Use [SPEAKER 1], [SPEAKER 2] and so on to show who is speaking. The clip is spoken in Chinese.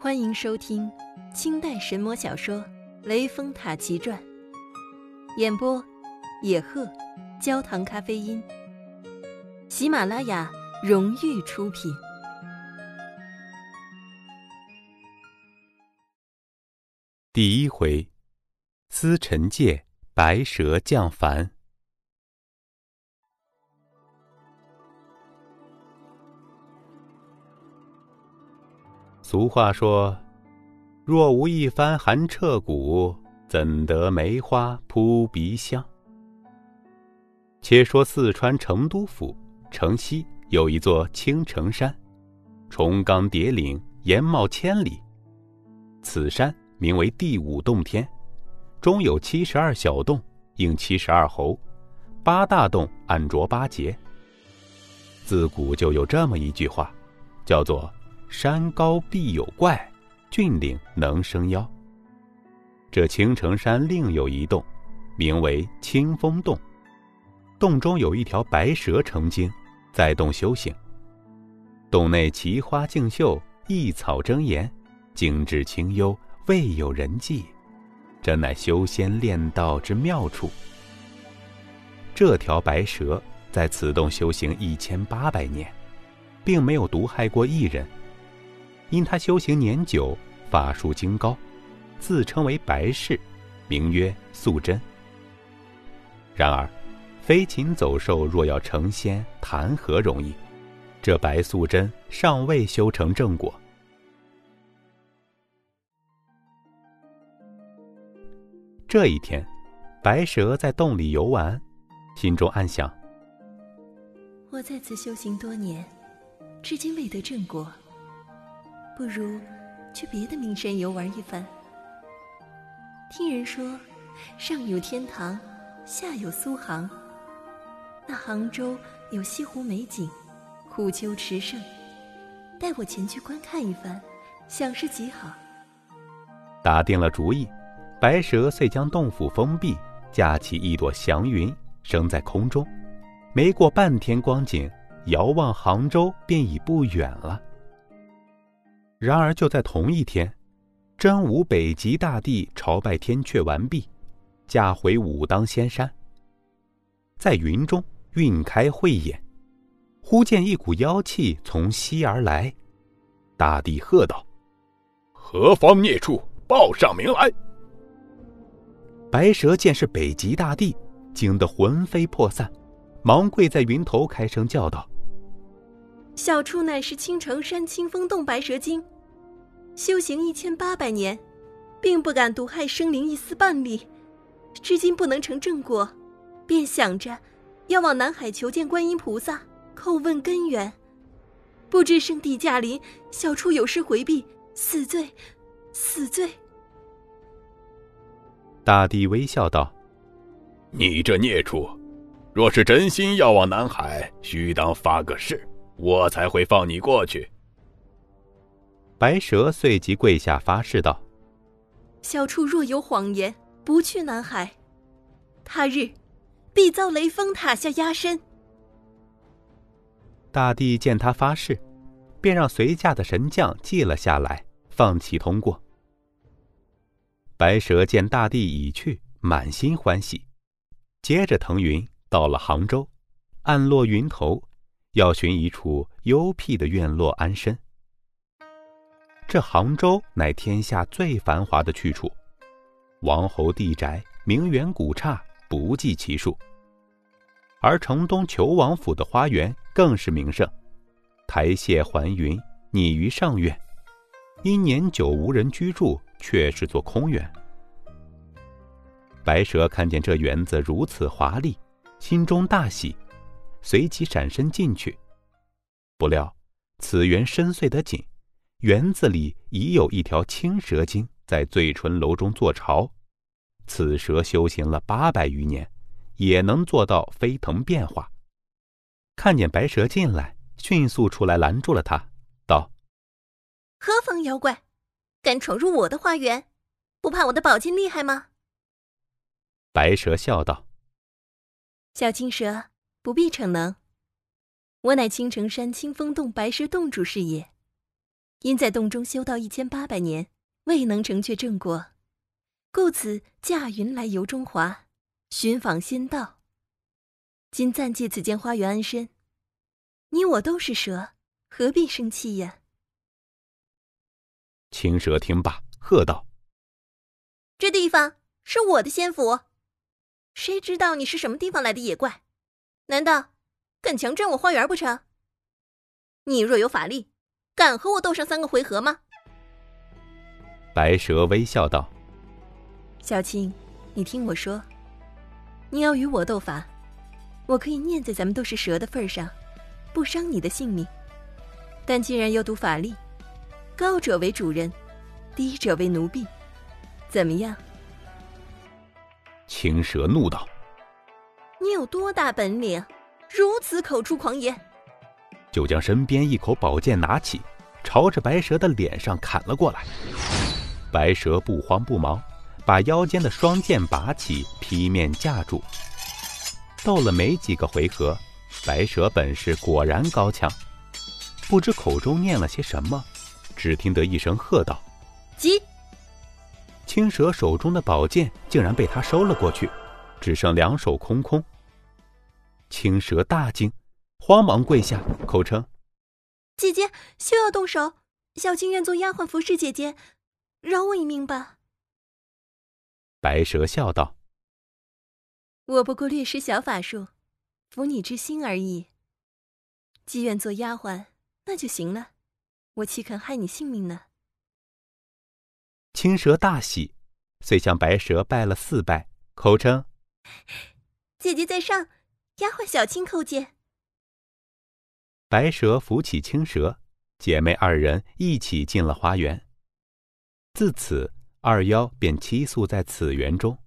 [SPEAKER 1] 欢迎收听清代神魔小说《雷峰塔奇传》，演播：野鹤，焦糖咖啡因。喜马拉雅荣誉出品。
[SPEAKER 2] 第一回，司臣介白蛇降凡。俗话说：“若无一番寒彻骨，怎得梅花扑鼻香？”且说四川成都府城西有一座青城山，重冈叠岭，岩茂千里。此山名为第五洞天，中有七十二小洞，应七十二侯，八大洞暗着八节。自古就有这么一句话，叫做。山高必有怪，峻岭能生妖。这青城山另有一洞，名为清风洞。洞中有一条白蛇成精，在洞修行。洞内奇花竞秀，异草争妍，景致清幽，未有人迹。这乃修仙炼道之妙处。这条白蛇在此洞修行一千八百年，并没有毒害过一人。因他修行年久，法术精高，自称为白氏，名曰素贞。然而，飞禽走兽若要成仙，谈何容易？这白素贞尚未修成正果。这一天，白蛇在洞里游玩，心中暗想：
[SPEAKER 1] 我在此修行多年，至今未得正果。不如去别的名山游玩一番。听人说，上有天堂，下有苏杭。那杭州有西湖美景，虎丘池胜，带我前去观看一番，想是极好。
[SPEAKER 2] 打定了主意，白蛇遂将洞府封闭，架起一朵祥云，升在空中。没过半天光景，遥望杭州便已不远了。然而，就在同一天，真武北极大帝朝拜天阙完毕，驾回武当仙山。在云中晕开慧眼，忽见一股妖气从西而来。大帝喝道：“
[SPEAKER 3] 何方孽畜，报上名来！”
[SPEAKER 2] 白蛇见是北极大帝，惊得魂飞魄散，忙跪在云头，开声叫道。
[SPEAKER 1] 小畜乃是青城山清风洞白蛇精，修行一千八百年，并不敢毒害生灵一丝半粒，至今不能成正果，便想着要往南海求见观音菩萨，叩问根源。不知圣地驾临，小畜有失回避，死罪，死罪。
[SPEAKER 2] 大帝微笑道：“
[SPEAKER 3] 你这孽畜，若是真心要往南海，须当发个誓。”我才会放你过去。
[SPEAKER 2] 白蛇随即跪下发誓道：“
[SPEAKER 1] 小畜若有谎言，不去南海，他日必遭雷峰塔下压身。”
[SPEAKER 2] 大帝见他发誓，便让随驾的神将记了下来，放弃通过。白蛇见大帝已去，满心欢喜，接着腾云到了杭州，暗落云头。要寻一处幽僻的院落安身。这杭州乃天下最繁华的去处，王侯地宅、名园古刹不计其数。而城东求王府的花园更是名胜，台榭环云，拟于上苑，因年久无人居住，却是座空园。白蛇看见这园子如此华丽，心中大喜。随即闪身进去，不料此园深邃得紧，园子里已有一条青蛇精在醉春楼中做巢。此蛇修行了八百余年，也能做到飞腾变化。看见白蛇进来，迅速出来拦住了他，道：“
[SPEAKER 1] 何方妖怪，敢闯入我的花园？不怕我的宝剑厉害吗？”
[SPEAKER 2] 白蛇笑道：“
[SPEAKER 1] 小青蛇。”不必逞能，我乃青城山清风洞白蛇洞主是也。因在洞中修道一千八百年，未能成却正果，故此驾云来游中华，寻访仙道。今暂借此间花园安身。你我都是蛇，何必生气呀？
[SPEAKER 2] 青蛇听罢，喝道：“
[SPEAKER 1] 这地方是我的仙府，谁知道你是什么地方来的野怪？难道敢强占我花园不成？你若有法力，敢和我斗上三个回合吗？”
[SPEAKER 2] 白蛇微笑道：“
[SPEAKER 1] 小青，你听我说，你要与我斗法，我可以念在咱们都是蛇的份上，不伤你的性命。但既然要赌法力，高者为主人，低者为奴婢，怎么样？”
[SPEAKER 2] 青蛇怒道：“
[SPEAKER 1] 你有多大本领，如此口出狂言？”
[SPEAKER 2] 就将身边一口宝剑拿起，朝着白蛇的脸上砍了过来。白蛇不慌不忙，把腰间的双剑拔起，劈面架住。斗了没几个回合，白蛇本事果然高强，不知口中念了些什么，只听得一声喝道：“
[SPEAKER 1] 急！”
[SPEAKER 2] 青蛇手中的宝剑竟然被他收了过去，只剩两手空空。青蛇大惊，慌忙跪下，口称：“
[SPEAKER 1] 姐姐休要动手，小青愿做丫鬟服侍姐姐，饶我一命吧。”
[SPEAKER 2] 白蛇笑道：“
[SPEAKER 1] 我不过略施小法术，服你之心而已。既愿做丫鬟，那就行了，我岂肯害你性命呢？”
[SPEAKER 2] 青蛇大喜，遂向白蛇拜了四拜，口称：“
[SPEAKER 1] 姐姐在上，丫鬟小青叩见。”
[SPEAKER 2] 白蛇扶起青蛇，姐妹二人一起进了花园。自此，二妖便栖宿在此园中。